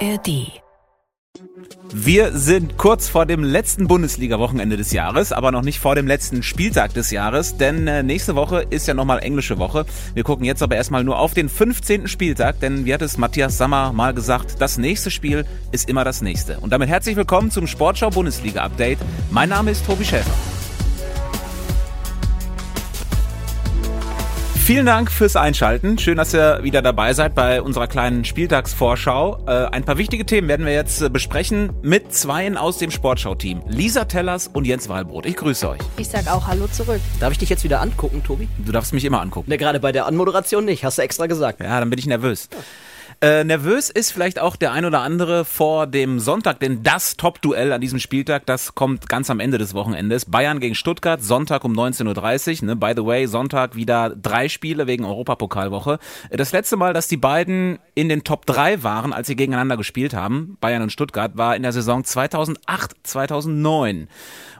ARD. Wir sind kurz vor dem letzten Bundesliga-Wochenende des Jahres, aber noch nicht vor dem letzten Spieltag des Jahres, denn äh, nächste Woche ist ja nochmal englische Woche. Wir gucken jetzt aber erstmal nur auf den 15. Spieltag, denn wie hat es Matthias Sammer mal gesagt, das nächste Spiel ist immer das nächste. Und damit herzlich willkommen zum Sportschau Bundesliga Update. Mein Name ist Tobi Schäfer. Vielen Dank fürs Einschalten. Schön, dass ihr wieder dabei seid bei unserer kleinen Spieltagsvorschau. Äh, ein paar wichtige Themen werden wir jetzt äh, besprechen mit Zweien aus dem Sportschau-Team. Lisa Tellers und Jens Wahlbrot. Ich grüße euch. Ich sag auch Hallo zurück. Darf ich dich jetzt wieder angucken, Tobi? Du darfst mich immer angucken. Ne, gerade bei der Anmoderation nicht, hast du extra gesagt. Ja, dann bin ich nervös. Ja. Äh, nervös ist vielleicht auch der ein oder andere vor dem Sonntag, denn das Top-Duell an diesem Spieltag, das kommt ganz am Ende des Wochenendes. Bayern gegen Stuttgart, Sonntag um 19.30 Uhr. Ne? By the way, Sonntag wieder drei Spiele wegen Europapokalwoche. Das letzte Mal, dass die beiden in den Top 3 waren, als sie gegeneinander gespielt haben, Bayern und Stuttgart, war in der Saison 2008, 2009.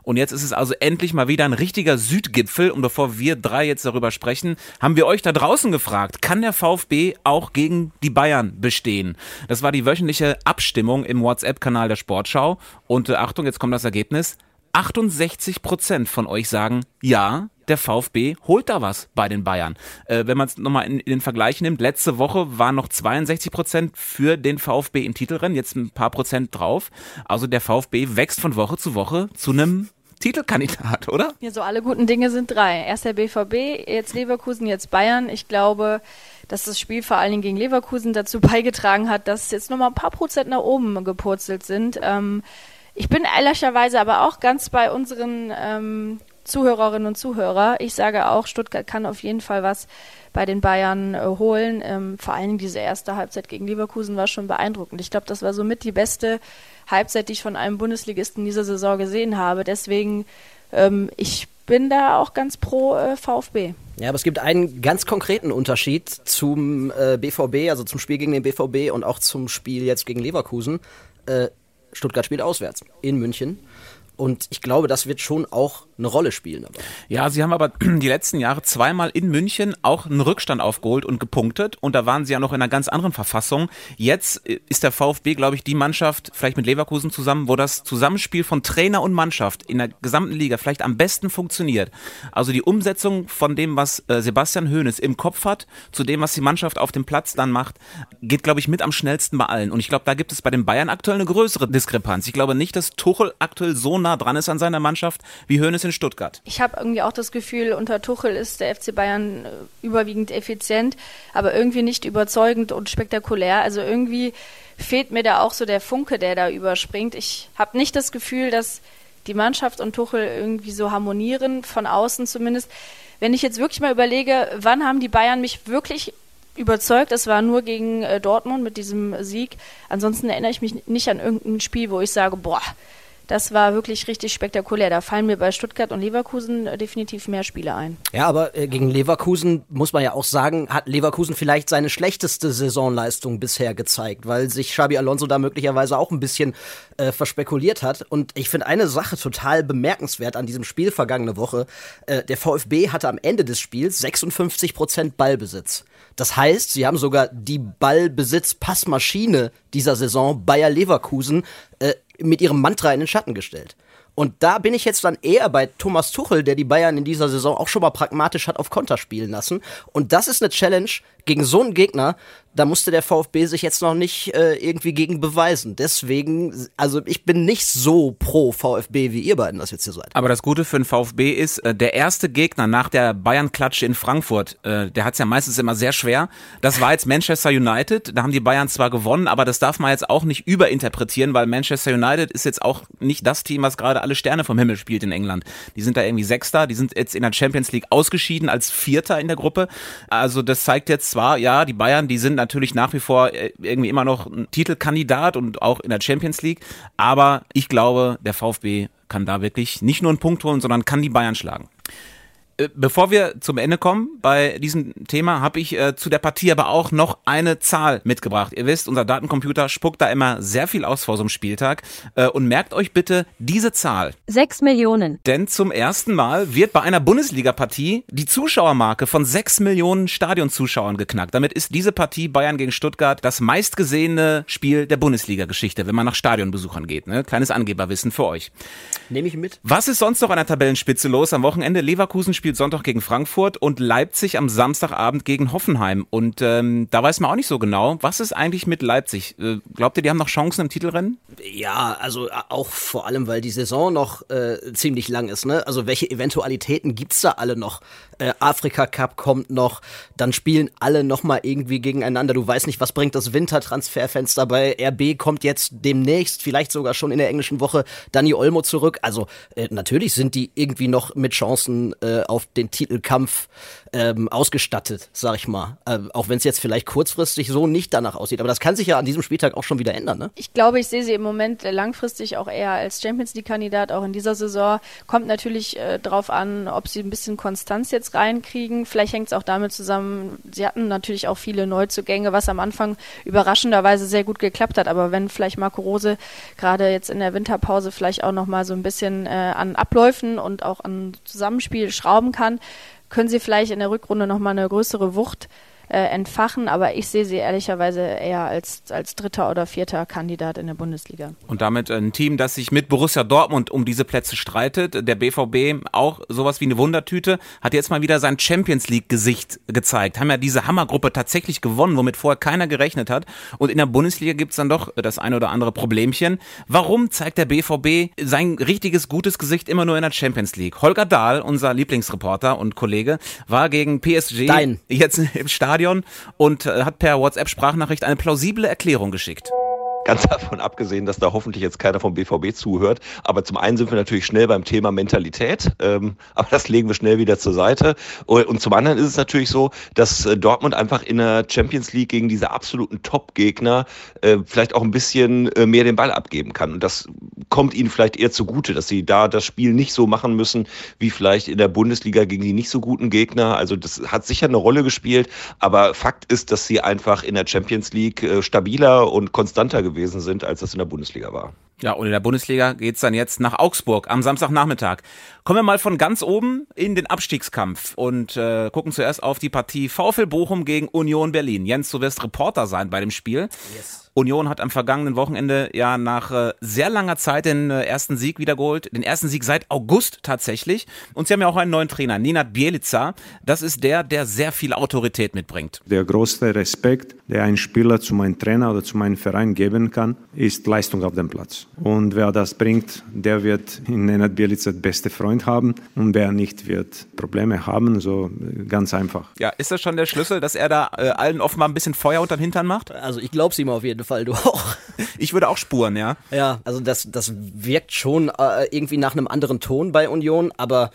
Und jetzt ist es also endlich mal wieder ein richtiger Südgipfel. Und bevor wir drei jetzt darüber sprechen, haben wir euch da draußen gefragt, kann der VfB auch gegen die Bayern bestehen? Das war die wöchentliche Abstimmung im WhatsApp-Kanal der Sportschau. Und äh, Achtung, jetzt kommt das Ergebnis. 68 Prozent von euch sagen, ja, der VfB holt da was bei den Bayern. Äh, wenn man es nochmal in, in den Vergleich nimmt, letzte Woche waren noch 62 Prozent für den VfB im Titelrennen, jetzt ein paar Prozent drauf. Also der VfB wächst von Woche zu Woche zu einem Titelkandidat, oder? Ja, so alle guten Dinge sind drei. Erst der BVB, jetzt Leverkusen, jetzt Bayern. Ich glaube, dass das Spiel vor allen Dingen gegen Leverkusen dazu beigetragen hat, dass jetzt nochmal ein paar Prozent nach oben gepurzelt sind. Ähm, ich bin ehrlicherweise aber auch ganz bei unseren ähm, Zuhörerinnen und Zuhörer. Ich sage auch, Stuttgart kann auf jeden Fall was bei den Bayern äh, holen. Ähm, vor Dingen diese erste Halbzeit gegen Leverkusen war schon beeindruckend. Ich glaube, das war somit die beste Halbzeit, die ich von einem Bundesligisten dieser Saison gesehen habe. Deswegen, ähm, ich bin da auch ganz pro äh, VfB. Ja, aber es gibt einen ganz konkreten Unterschied zum äh, BVB, also zum Spiel gegen den BVB und auch zum Spiel jetzt gegen Leverkusen. Äh, Stuttgart spielt auswärts in München. Und ich glaube, das wird schon auch eine Rolle spielen dabei. Ja, sie haben aber die letzten Jahre zweimal in München auch einen Rückstand aufgeholt und gepunktet. Und da waren sie ja noch in einer ganz anderen Verfassung. Jetzt äh, ist der VfB, glaube ich, die Mannschaft, vielleicht mit Leverkusen zusammen, wo das Zusammenspiel von Trainer und Mannschaft in der gesamten Liga vielleicht am besten funktioniert. Also die Umsetzung von dem, was äh, Sebastian Hoeneß im Kopf hat, zu dem, was die Mannschaft auf dem Platz dann macht, geht, glaube ich, mit am schnellsten bei allen. Und ich glaube, da gibt es bei den Bayern aktuell eine größere Diskrepanz. Ich glaube nicht, dass Tuchel aktuell so nah dran ist an seiner Mannschaft wie Hoeneß in Stuttgart. Ich habe irgendwie auch das Gefühl, unter Tuchel ist der FC Bayern äh, überwiegend effizient, aber irgendwie nicht überzeugend und spektakulär. Also irgendwie fehlt mir da auch so der Funke, der da überspringt. Ich habe nicht das Gefühl, dass die Mannschaft und Tuchel irgendwie so harmonieren, von außen zumindest. Wenn ich jetzt wirklich mal überlege, wann haben die Bayern mich wirklich überzeugt. Es war nur gegen äh, Dortmund mit diesem Sieg. Ansonsten erinnere ich mich nicht an irgendein Spiel, wo ich sage, boah, das war wirklich richtig spektakulär. Da fallen mir bei Stuttgart und Leverkusen äh, definitiv mehr Spiele ein. Ja, aber äh, gegen Leverkusen muss man ja auch sagen, hat Leverkusen vielleicht seine schlechteste Saisonleistung bisher gezeigt, weil sich Xabi Alonso da möglicherweise auch ein bisschen äh, verspekuliert hat. Und ich finde eine Sache total bemerkenswert an diesem Spiel vergangene Woche. Äh, der VfB hatte am Ende des Spiels 56 Prozent Ballbesitz. Das heißt, sie haben sogar die Ballbesitz-Passmaschine dieser Saison Bayer Leverkusen äh, mit ihrem Mantra in den Schatten gestellt. Und da bin ich jetzt dann eher bei Thomas Tuchel, der die Bayern in dieser Saison auch schon mal pragmatisch hat auf Konter spielen lassen. Und das ist eine Challenge gegen so einen Gegner, da musste der VfB sich jetzt noch nicht äh, irgendwie gegen beweisen. Deswegen, also ich bin nicht so pro VfB, wie ihr beiden das jetzt hier seid. Aber das Gute für den VfB ist, äh, der erste Gegner nach der Bayern-Klatsche in Frankfurt, äh, der hat es ja meistens immer sehr schwer. Das war jetzt Manchester United. Da haben die Bayern zwar gewonnen, aber das darf man jetzt auch nicht überinterpretieren, weil Manchester United ist jetzt auch nicht das Team, was gerade alle Sterne vom Himmel spielt in England. Die sind da irgendwie Sechster, die sind jetzt in der Champions League ausgeschieden als Vierter in der Gruppe. Also das zeigt jetzt zwar, ja, die Bayern, die sind natürlich nach wie vor äh, irgendwie immer noch ein Titelkandidat und auch in der Champions League. Aber ich glaube, der VfB kann da wirklich nicht nur einen Punkt holen, sondern kann die Bayern schlagen. Äh, bevor wir zum Ende kommen bei diesem Thema, habe ich äh, zu der Partie aber auch noch eine Zahl mitgebracht. Ihr wisst, unser Datencomputer spuckt da immer sehr viel aus vor so einem Spieltag. Äh, und merkt euch bitte diese Zahl. Sechs Millionen. Denn zum ersten Mal wird bei einer Bundesliga-Partie die Zuschauermarke von sechs Millionen Stadionzuschauern geknackt. Damit ist diese Partie Bayern gegen Stuttgart das meistgesehene Spiel der Bundesliga-Geschichte, wenn man nach Stadionbesuchern geht. Ne? Kleines Angeberwissen für euch. Nehme ich mit. Was ist sonst noch an der Tabellenspitze los? Am Wochenende Leverkusen spielt Sonntag gegen Frankfurt und Leipzig am Samstagabend gegen Hoffenheim. Und ähm, da weiß man auch nicht so genau, was ist eigentlich mit Leipzig? Äh, glaubt ihr, die haben noch Chancen im Titelrennen? Ja, also äh, auch vor allem, weil die Saison noch äh, ziemlich lang ist. Ne? Also welche Eventualitäten gibt's da alle noch? Äh, Afrika Cup kommt noch, dann spielen alle noch mal irgendwie gegeneinander. Du weißt nicht, was bringt das Wintertransferfenster bei RB kommt jetzt demnächst, vielleicht sogar schon in der englischen Woche, Dani Olmo zurück. Also äh, natürlich sind die irgendwie noch mit Chancen äh, auf den Titelkampf ähm, ausgestattet, sag ich mal. Äh, auch wenn es jetzt vielleicht kurzfristig so nicht danach aussieht. Aber das kann sich ja an diesem Spieltag auch schon wieder ändern, ne? Ich glaube, ich sehe sie im Moment langfristig auch eher als Champions League-Kandidat, auch in dieser Saison. Kommt natürlich äh, drauf an, ob sie ein bisschen Konstanz jetzt reinkriegen. Vielleicht hängt es auch damit zusammen, sie hatten natürlich auch viele Neuzugänge, was am Anfang überraschenderweise sehr gut geklappt hat. Aber wenn vielleicht Marco Rose gerade jetzt in der Winterpause vielleicht auch nochmal so ein bisschen äh, an Abläufen und auch an Zusammenspiel schrauben kann, können sie vielleicht in der Rückrunde nochmal eine größere Wucht äh, entfachen, aber ich sehe sie ehrlicherweise eher als, als dritter oder vierter Kandidat in der Bundesliga. Und damit ein Team, das sich mit Borussia Dortmund um diese Plätze streitet. Der BVB auch sowas wie eine Wundertüte, hat jetzt mal wieder sein Champions League Gesicht gezeigt. Haben ja diese Hammergruppe tatsächlich gewonnen, womit vorher keiner gerechnet hat. Und in der Bundesliga gibt's dann doch das eine oder andere Problemchen. Warum zeigt der BVB sein richtiges, gutes Gesicht immer nur in der Champions League? Holger Dahl, unser Lieblingsreporter und Kollege, war gegen PSG Dein. jetzt im Stadion Stadion und äh, hat per WhatsApp-Sprachnachricht eine plausible Erklärung geschickt. Ganz davon abgesehen, dass da hoffentlich jetzt keiner vom BVB zuhört. Aber zum einen sind wir natürlich schnell beim Thema Mentalität, ähm, aber das legen wir schnell wieder zur Seite. Und zum anderen ist es natürlich so, dass äh, Dortmund einfach in der Champions League gegen diese absoluten Top-Gegner äh, vielleicht auch ein bisschen äh, mehr den Ball abgeben kann. Und das kommt ihnen vielleicht eher zugute, dass sie da das Spiel nicht so machen müssen, wie vielleicht in der Bundesliga gegen die nicht so guten Gegner. Also das hat sicher eine Rolle gespielt, aber Fakt ist, dass sie einfach in der Champions League äh, stabiler und konstanter gewesen sind, als das in der Bundesliga war. Ja, und in der Bundesliga geht's dann jetzt nach Augsburg am Samstagnachmittag. Kommen wir mal von ganz oben in den Abstiegskampf und äh, gucken zuerst auf die Partie VfL Bochum gegen Union Berlin. Jens, du wirst Reporter sein bei dem Spiel. Yes. Union hat am vergangenen Wochenende ja nach äh, sehr langer Zeit den äh, ersten Sieg wiedergeholt. Den ersten Sieg seit August tatsächlich. Und sie haben ja auch einen neuen Trainer, Ninat Bielica. Das ist der, der sehr viel Autorität mitbringt. Der größte Respekt, der ein Spieler zu meinem Trainer oder zu meinem Verein geben kann, ist Leistung auf dem Platz. Und wer das bringt, der wird in Ninat Bielica beste Freund haben. Und wer nicht, wird Probleme haben. So ganz einfach. Ja, ist das schon der Schlüssel, dass er da äh, allen offenbar ein bisschen Feuer unter den Hintern macht? Also ich glaube es ihm auf jeden Fall. Fall, du auch. Ich würde auch spuren, ja. Ja, also das, das wirkt schon äh, irgendwie nach einem anderen Ton bei Union, aber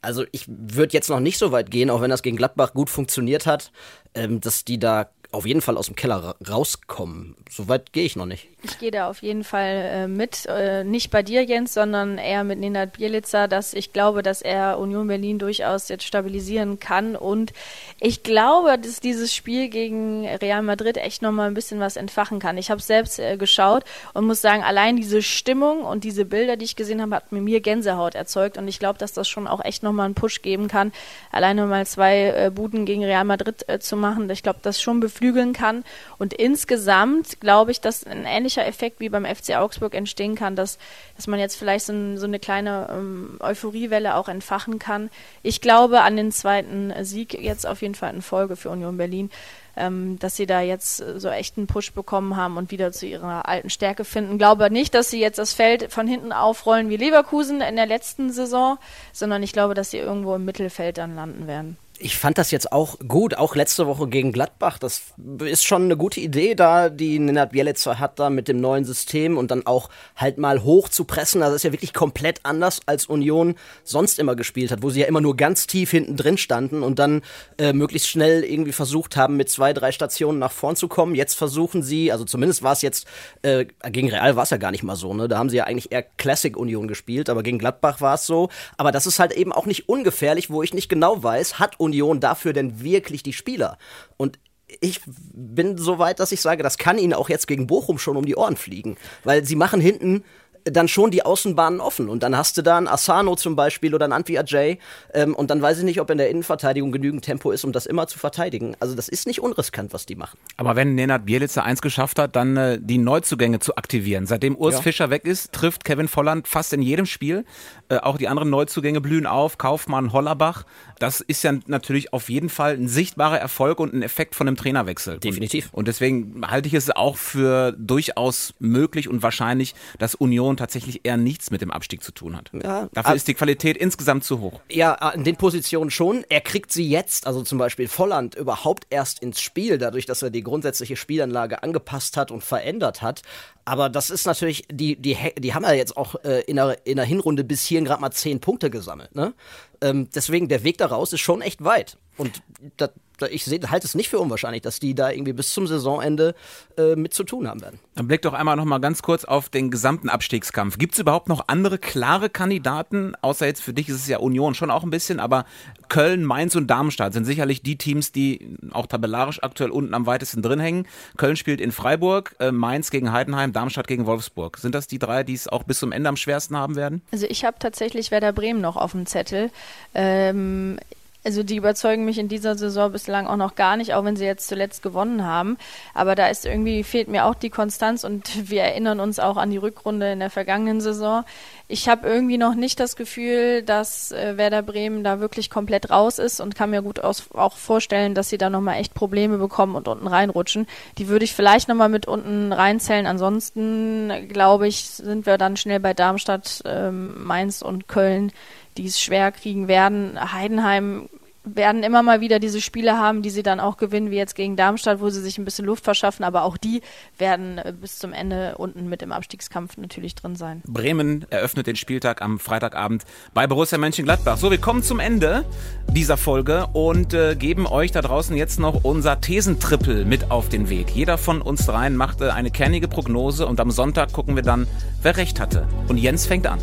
also ich würde jetzt noch nicht so weit gehen, auch wenn das gegen Gladbach gut funktioniert hat, ähm, dass die da auf jeden Fall aus dem Keller rauskommen. So weit gehe ich noch nicht. Ich gehe da auf jeden Fall äh, mit, äh, nicht bei dir, Jens, sondern eher mit Nenad Bielica, dass ich glaube, dass er Union Berlin durchaus jetzt stabilisieren kann und ich glaube, dass dieses Spiel gegen Real Madrid echt nochmal ein bisschen was entfachen kann. Ich habe selbst äh, geschaut und muss sagen, allein diese Stimmung und diese Bilder, die ich gesehen habe, hat mir Gänsehaut erzeugt und ich glaube, dass das schon auch echt nochmal einen Push geben kann, alleine mal zwei äh, Buden gegen Real Madrid äh, zu machen. Ich glaube, das schon beflügeln kann und insgesamt glaube ich, dass ein ähnlicher Effekt wie beim FC Augsburg entstehen kann, dass, dass man jetzt vielleicht so, so eine kleine ähm, Euphoriewelle auch entfachen kann. Ich glaube an den zweiten Sieg jetzt auf jeden Fall in Folge für Union Berlin. Ähm, dass sie da jetzt so echt einen Push bekommen haben und wieder zu ihrer alten Stärke finden. Glaube nicht, dass sie jetzt das Feld von hinten aufrollen wie Leverkusen in der letzten Saison, sondern ich glaube, dass sie irgendwo im Mittelfeld dann landen werden. Ich fand das jetzt auch gut, auch letzte Woche gegen Gladbach. Das ist schon eine gute Idee, da die Nenad Bielica hat da mit dem neuen System und dann auch halt mal hoch zu pressen. Das ist ja wirklich komplett anders, als Union sonst immer gespielt hat, wo sie ja immer nur ganz tief hinten drin standen und dann äh, möglichst schnell irgendwie versucht haben, mit zwei, drei Stationen nach vorn zu kommen. Jetzt versuchen sie, also zumindest war es jetzt, äh, gegen Real war es ja gar nicht mal so, ne? Da haben sie ja eigentlich eher Classic Union gespielt, aber gegen Gladbach war es so. Aber das ist halt eben auch nicht ungefährlich, wo ich nicht genau weiß, hat Union Union dafür denn wirklich die Spieler? Und ich bin so weit, dass ich sage, das kann ihnen auch jetzt gegen Bochum schon um die Ohren fliegen. Weil sie machen hinten dann schon die Außenbahnen offen. Und dann hast du da einen Asano zum Beispiel oder einen Antwi Ajay. Ähm, und dann weiß ich nicht, ob in der Innenverteidigung genügend Tempo ist, um das immer zu verteidigen. Also das ist nicht unriskant, was die machen. Aber wenn Nenad Bielica eins geschafft hat, dann äh, die Neuzugänge zu aktivieren. Seitdem Urs ja. Fischer weg ist, trifft Kevin Volland fast in jedem Spiel. Äh, auch die anderen Neuzugänge blühen auf. Kaufmann, Hollerbach. Das ist ja natürlich auf jeden Fall ein sichtbarer Erfolg und ein Effekt von einem Trainerwechsel. Definitiv. Und, und deswegen halte ich es auch für durchaus möglich und wahrscheinlich, dass Union Union tatsächlich eher nichts mit dem Abstieg zu tun hat. Ja, Dafür ist die Qualität insgesamt zu hoch. Ja, in den Positionen schon. Er kriegt sie jetzt, also zum Beispiel Volland, überhaupt erst ins Spiel, dadurch, dass er die grundsätzliche Spielanlage angepasst hat und verändert hat. Aber das ist natürlich, die, die, die haben ja jetzt auch äh, in, der, in der Hinrunde bis hierhin gerade mal zehn Punkte gesammelt. Ne? Ähm, deswegen, der Weg daraus ist schon echt weit. Und das, ich halte es nicht für unwahrscheinlich, dass die da irgendwie bis zum Saisonende äh, mit zu tun haben werden. Dann blick doch einmal noch mal ganz kurz auf den gesamten Abstiegskampf. Gibt es überhaupt noch andere klare Kandidaten? Außer jetzt für dich ist es ja Union schon auch ein bisschen, aber Köln, Mainz und Darmstadt sind sicherlich die Teams, die auch tabellarisch aktuell unten am weitesten drin hängen. Köln spielt in Freiburg, äh, Mainz gegen Heidenheim, Darmstadt gegen Wolfsburg. Sind das die drei, die es auch bis zum Ende am schwersten haben werden? Also ich habe tatsächlich Werder Bremen noch auf dem Zettel. Ähm, also die überzeugen mich in dieser Saison bislang auch noch gar nicht, auch wenn sie jetzt zuletzt gewonnen haben. Aber da ist irgendwie, fehlt mir auch die Konstanz und wir erinnern uns auch an die Rückrunde in der vergangenen Saison. Ich habe irgendwie noch nicht das Gefühl, dass äh, Werder Bremen da wirklich komplett raus ist und kann mir gut aus, auch vorstellen, dass sie da nochmal echt Probleme bekommen und unten reinrutschen. Die würde ich vielleicht nochmal mit unten reinzählen. Ansonsten, glaube ich, sind wir dann schnell bei Darmstadt, ähm, Mainz und Köln die es schwer kriegen werden. Heidenheim werden immer mal wieder diese Spiele haben, die sie dann auch gewinnen, wie jetzt gegen Darmstadt, wo sie sich ein bisschen Luft verschaffen, aber auch die werden äh, bis zum Ende unten mit im Abstiegskampf natürlich drin sein. Bremen eröffnet den Spieltag am Freitagabend bei Borussia Mönchengladbach. So, wir kommen zum Ende dieser Folge und äh, geben euch da draußen jetzt noch unser Thesentrippel mit auf den Weg. Jeder von uns dreien machte eine kernige Prognose und am Sonntag gucken wir dann, wer recht hatte. Und Jens fängt an.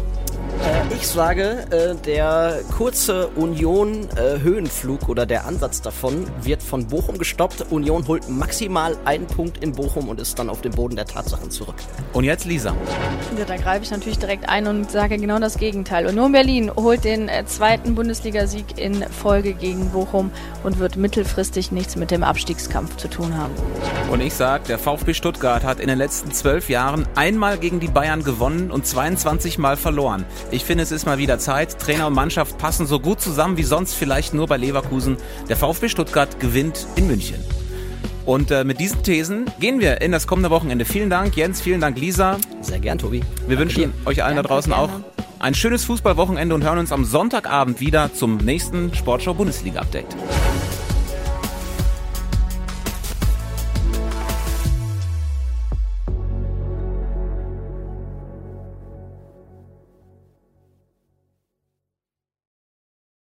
Äh, ich sage, äh, der kurze Union-Höhenflug äh, oder der Ansatz davon wird von Bochum gestoppt. Union holt maximal einen Punkt in Bochum und ist dann auf dem Boden der Tatsachen zurück. Und jetzt Lisa. Ja, da greife ich natürlich direkt ein und sage genau das Gegenteil. Union Berlin holt den zweiten Bundesligasieg in Folge gegen Bochum und wird mittelfristig nichts mit dem Abstiegskampf zu tun haben. Und ich sage, der VfB Stuttgart hat in den letzten zwölf Jahren einmal gegen die Bayern gewonnen und 22 Mal verloren. Ich finde, es ist mal wieder Zeit. Trainer und Mannschaft passen so gut zusammen wie sonst vielleicht nur bei Leverkusen. Der VfB Stuttgart gewinnt in München. Und äh, mit diesen Thesen gehen wir in das kommende Wochenende. Vielen Dank, Jens. Vielen Dank, Lisa. Sehr gern, Tobi. Wir Danke wünschen dir. euch allen Danke, da draußen auch ein schönes Fußballwochenende und hören uns am Sonntagabend wieder zum nächsten Sportschau Bundesliga Update.